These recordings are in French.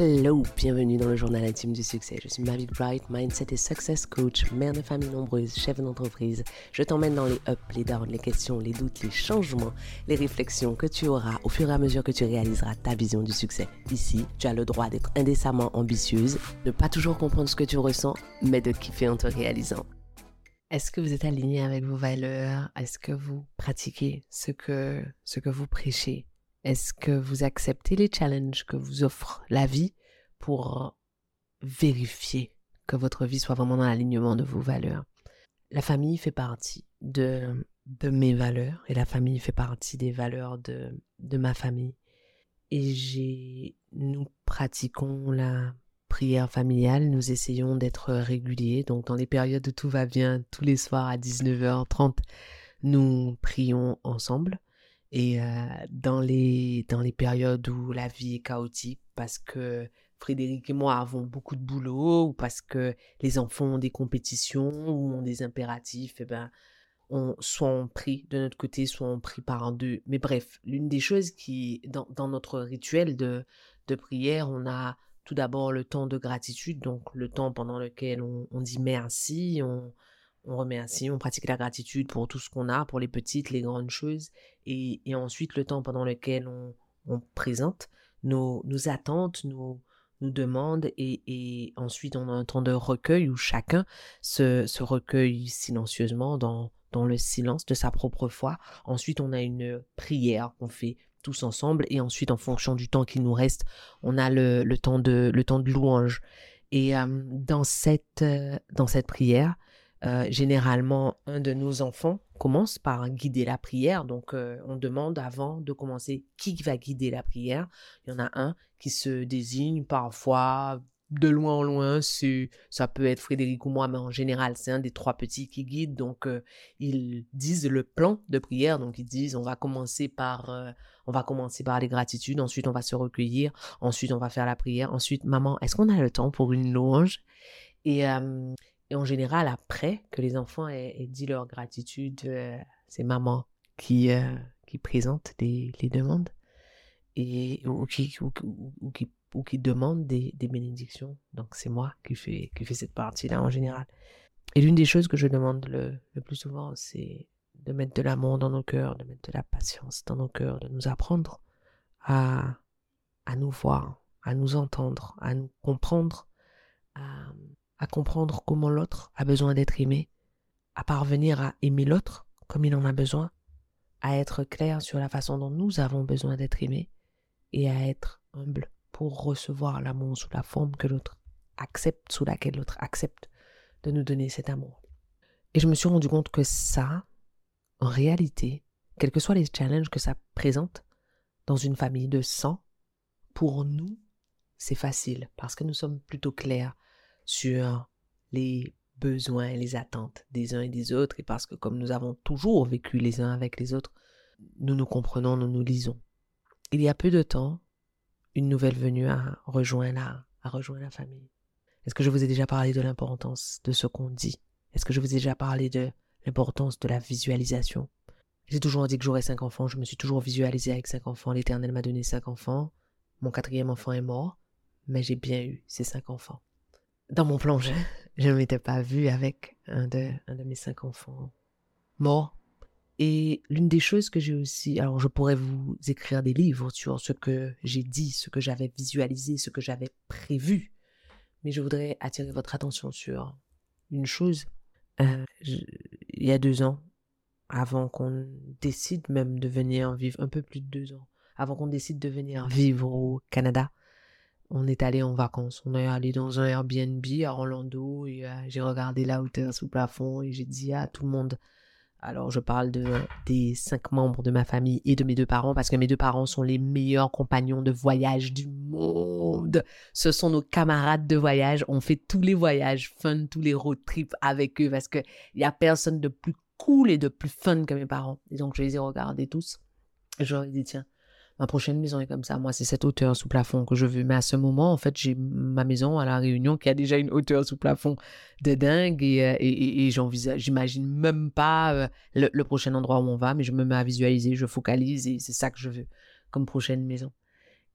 Hello, bienvenue dans le journal intime du succès. Je suis Mavic Bright, mindset et success coach, mère de famille nombreuse, chef d'entreprise. Je t'emmène dans les ups, les downs, les questions, les doutes, les changements, les réflexions que tu auras au fur et à mesure que tu réaliseras ta vision du succès. Ici, tu as le droit d'être indécemment ambitieuse, ne pas toujours comprendre ce que tu ressens, mais de kiffer en te réalisant. Est-ce que vous êtes aligné avec vos valeurs? Est-ce que vous pratiquez ce que, ce que vous prêchez? Est-ce que vous acceptez les challenges que vous offre la vie pour vérifier que votre vie soit vraiment dans l'alignement de vos valeurs? La famille fait partie de, de mes valeurs et la famille fait partie des valeurs de, de ma famille. Et nous pratiquons la prière familiale, nous essayons d'être réguliers. Donc dans les périodes où tout va bien, tous les soirs à 19h30, nous prions ensemble. Et dans, les, dans les périodes où la vie est chaotique, parce que Frédéric et moi avons beaucoup de boulot, ou parce que les enfants ont des compétitions, ou ont des impératifs, eh ben, on, soit on prie de notre côté, soit on prie par en deux. Mais bref, l'une des choses qui, dans, dans notre rituel de, de prière, on a tout d'abord le temps de gratitude, donc le temps pendant lequel on, on dit merci, on, on remercie, on pratique la gratitude pour tout ce qu'on a, pour les petites, les grandes choses, et, ensuite le temps pendant lequel on, présente nos, attentes, nos, demandes, et, ensuite on a un temps de recueil où chacun se, recueille silencieusement dans, dans le silence de sa propre foi. Ensuite on a une prière qu'on fait tous ensemble, et ensuite en fonction du temps qui nous reste, on a le, temps, de, le temps de louange. Et euh, dans, cette, euh, dans cette prière, euh, généralement, un de nos enfants commence par guider la prière. Donc, euh, on demande avant de commencer qui va guider la prière. Il y en a un qui se désigne parfois de loin en loin. Ça peut être Frédéric ou moi, mais en général, c'est un des trois petits qui guide. Donc, euh, ils disent le plan de prière. Donc, ils disent on va commencer par, on va commencer par les gratitudes. Ensuite, on va se recueillir. Ensuite, on va faire la prière. Ensuite, maman, est-ce qu'on a le temps pour une louange? Et, et en général, après que les enfants aient, dit leur gratitude, euh, c'est maman qui, euh, qui présente les, demandes et, ou, qui, ou, qui, ou qui demande des, des bénédictions. Donc c'est moi qui fais, qui fais cette partie-là en général. Et l'une des choses que je demande le, le plus souvent, c'est de mettre de l'amour dans nos cœurs, de mettre de la patience dans nos cœurs, de nous apprendre à, à nous voir, à nous entendre, à nous comprendre, à comprendre comment l'autre a besoin d'être aimé, à parvenir à aimer l'autre comme il en a besoin, à être clair sur la façon dont nous avons besoin d'être aimés et à être humble pour recevoir l'amour sous la forme que l'autre accepte, sous laquelle l'autre accepte de nous donner cet amour. Et je me suis rendu compte que ça, en réalité, quels que soient les challenges que ça présente dans une famille de sang, pour nous, c'est facile parce que nous sommes plutôt clairs sur les besoins et les attentes des uns et des autres, et parce que comme nous avons toujours vécu les uns avec les autres, nous nous comprenons, nous nous lisons. Il y a peu de temps, une nouvelle venue a rejoint la, a rejoint la famille. Est-ce que je vous ai déjà parlé de l'importance de ce qu'on dit? Est-ce que je vous ai déjà parlé de l'importance de la visualisation? J'ai toujours dit que j'aurais cinq enfants, je me suis toujours visualisé avec cinq enfants, l'Éternel m'a donné cinq enfants, mon quatrième enfant est mort, mais j'ai bien eu ces cinq enfants dans mon plongée, je ne m'étais pas vue avec un de, un de mes cinq enfants morts. Et l'une des choses que j'ai aussi, alors je pourrais vous écrire des livres sur ce que j'ai dit, ce que j'avais visualisé, ce que j'avais prévu, mais je voudrais attirer votre attention sur une chose. Euh, il y a deux ans, avant qu'on décide même de venir vivre, un peu plus de deux ans, avant qu'on décide de venir vivre au Canada, on est allé en vacances. On est allé dans un Airbnb à Orlando et euh, j'ai regardé la hauteur sous plafond et j'ai dit à tout le monde. Alors je parle de des cinq membres de ma famille et de mes deux parents parce que mes deux parents sont les meilleurs compagnons de voyage du monde. Ce sont nos camarades de voyage. On fait tous les voyages fun, tous les road trips avec eux parce que il y a personne de plus cool et de plus fun que mes parents. Et donc je les ai regardés tous. Je leur ai dit tiens ma prochaine maison est comme ça. Moi, c'est cette hauteur sous plafond que je veux. Mais à ce moment, en fait, j'ai ma maison à La Réunion qui a déjà une hauteur sous plafond de dingue et, euh, j'envisage, j'imagine même pas euh, le, prochain endroit où on va, mais je me mets à visualiser, je focalise et c'est ça que je veux comme prochaine maison.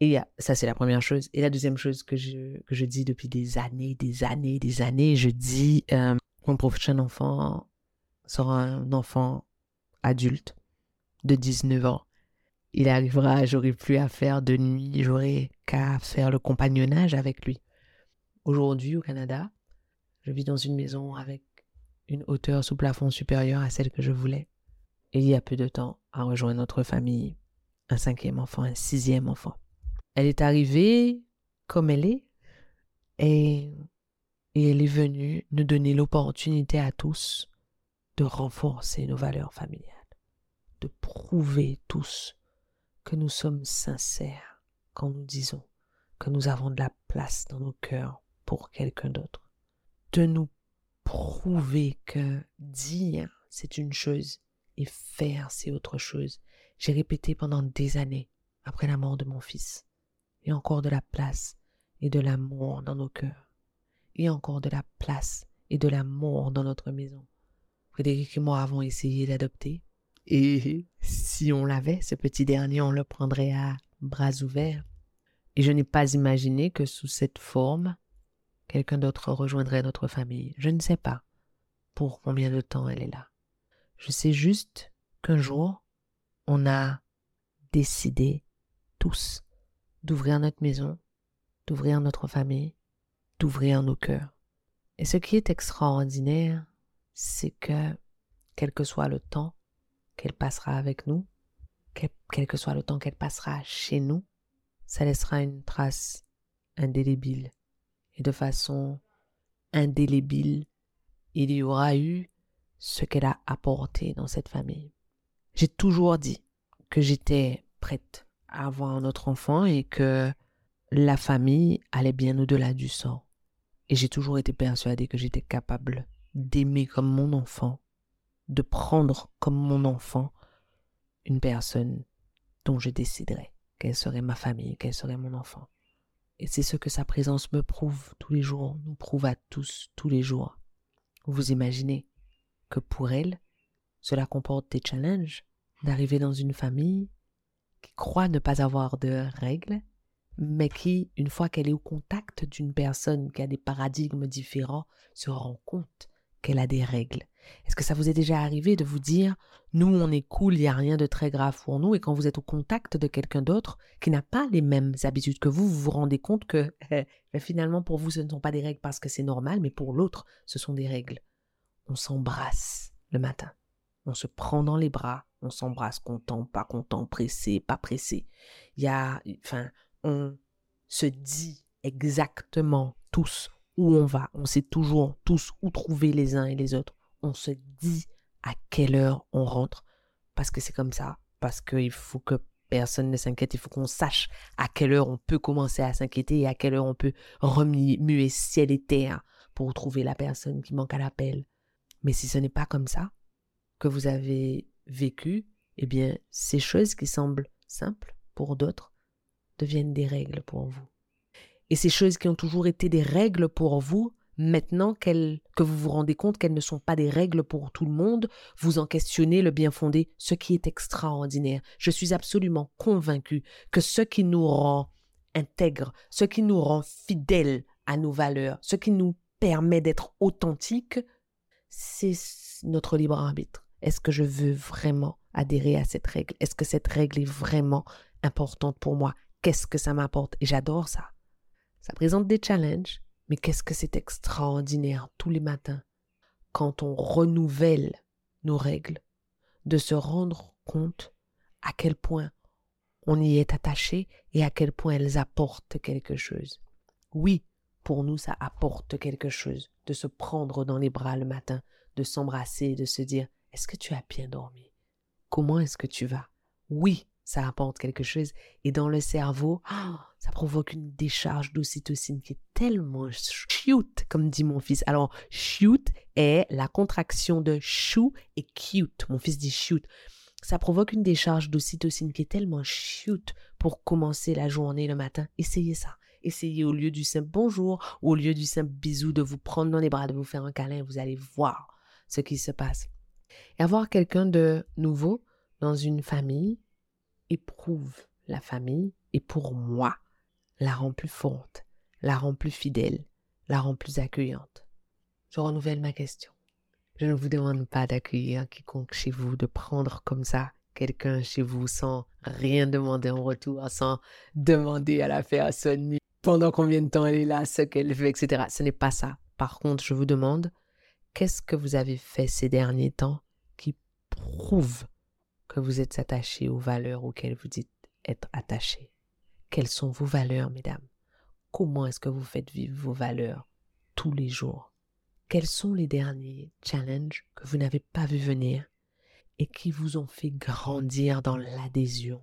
Et ça, c'est la première chose. Et la deuxième chose que je, que je dis depuis des années, des années, des années, je dis, euh, mon prochain enfant sera un enfant adulte de 19 ans. Il arrivera, j'aurai plus à faire de nuit, j'aurai qu'à faire le compagnonnage avec lui. Aujourd'hui, au Canada, je vis dans une maison avec une hauteur sous plafond supérieure à celle que je voulais. Il y a peu de temps, à rejoindre notre famille, un cinquième enfant, un sixième enfant. Elle est arrivée comme elle est et, et elle est venue nous donner l'opportunité à tous de renforcer nos valeurs familiales, de prouver tous que nous sommes sincères quand nous disons que nous avons de la place dans nos cœurs pour quelqu'un d'autre, de nous prouver que dire c'est une chose et faire c'est autre chose. J'ai répété pendant des années après la mort de mon fils et encore de la place et de l'amour dans nos cœurs, et encore de la place et de l'amour dans notre maison. Frédéric et moi avons essayé d'adopter, et si on l'avait, ce petit dernier, on le prendrait à bras ouverts. Et je n'ai pas imaginé que sous cette forme, quelqu'un d'autre rejoindrait notre famille. Je ne sais pas pour combien de temps elle est là. Je sais juste qu'un jour, on a décidé tous d'ouvrir notre maison, d'ouvrir notre famille, d'ouvrir nos cœurs. Et ce qui est extraordinaire, c'est que, quel que soit le temps qu'elle passera avec nous, quel, que soit le temps qu'elle passera chez nous, ça laissera une trace indélébile. Et de façon indélébile, il y aura eu ce qu'elle a apporté dans cette famille. J'ai toujours dit que j'étais prête avoir un autre enfant et que la famille allait bien au-delà du sang. Et j'ai toujours été persuadée que j'étais capable d'aimer comme mon enfant, de prendre comme mon enfant une personne dont je déciderais qu'elle serait ma famille, qu'elle serait mon enfant. Et c'est ce que sa présence me prouve tous les jours, nous prouve à tous tous les jours. Vous imaginez que pour elle, cela comporte des challenges d'arriver dans une famille qui croit ne pas avoir de règles, mais qui, une fois qu'elle est au contact d'une personne qui a des paradigmes différents, se rend compte qu'elle a des règles. Est-ce que ça vous est déjà arrivé de vous dire, nous, on est cool, il n'y a rien de très grave pour nous, et quand vous êtes au contact de quelqu'un d'autre qui n'a pas les mêmes habitudes que vous, vous vous rendez compte que ben, finalement, pour vous, ce ne sont pas des règles parce que c'est normal, mais pour l'autre, ce sont des règles. On s'embrasse le matin, on se prend dans les bras, on s'embrasse content, pas content, pressé, pas pressé. Il y a, enfin, on se dit exactement tous où on va. On sait toujours tous où trouver les uns et les autres. On se dit à quelle heure on rentre parce que c'est comme ça. Parce qu'il faut que personne ne s'inquiète. Il faut qu'on sache à quelle heure on peut commencer à s'inquiéter et à quelle heure on peut remuer ciel et terre pour trouver la personne qui manque à l'appel. Mais si ce n'est pas comme ça que vous avez vécu, eh bien, ces choses qui semblent simples pour d'autres deviennent des règles pour vous. Et ces choses qui ont toujours été des règles pour vous, maintenant que vous vous rendez compte qu'elles ne sont pas des règles pour tout le monde, vous en questionnez le bien fondé, ce qui est extraordinaire. Je suis absolument convaincu que ce qui nous rend intègres, ce qui nous rend fidèles à nos valeurs, ce qui nous permet d'être authentiques, c'est notre libre arbitre. Est-ce que je veux vraiment adhérer à cette règle? Est-ce que cette règle est vraiment importante pour moi? Qu'est-ce que ça m'apporte? Et j'adore ça. Ça présente des challenges, mais qu'est-ce que c'est extraordinaire tous les matins quand on renouvelle nos règles, de se rendre compte à quel point on y est attaché et à quel point elles apportent quelque chose. Oui, pour nous, ça apporte quelque chose de se prendre dans les bras le matin, de s'embrasser, de se dire est-ce que tu as bien dormi? Comment est-ce que tu vas? Oui, ça apporte quelque chose. Et dans le cerveau, ça provoque une décharge d'ocytocine qui est tellement shoot, comme dit mon fils. Alors, shoot est la contraction de chou et cute. Mon fils dit shoot. Ça provoque une décharge d'ocytocine qui est tellement shoot pour commencer la journée le matin. Essayez ça. Essayez au lieu du simple bonjour, au lieu du simple bisou, de vous prendre dans les bras, de vous faire un câlin. Vous allez voir ce qui se passe. Et avoir quelqu'un de nouveau dans une famille éprouve la famille et pour moi la rend plus forte, la rend plus fidèle, la rend plus accueillante. Je renouvelle ma question. Je ne vous demande pas d'accueillir quiconque chez vous, de prendre comme ça quelqu'un chez vous sans rien demander en retour, sans demander à la personne pendant combien de temps elle est là, ce qu'elle fait, etc. Ce n'est pas ça. Par contre, je vous demande, qu'est-ce que vous avez fait ces derniers temps qui prouve que vous êtes attaché aux valeurs auxquelles vous dites être attaché. Quelles sont vos valeurs, mesdames? Comment est-ce que vous faites vivre vos valeurs tous les jours? Quels sont les derniers challenges que vous n'avez pas vu venir et qui vous ont fait grandir dans l'adhésion?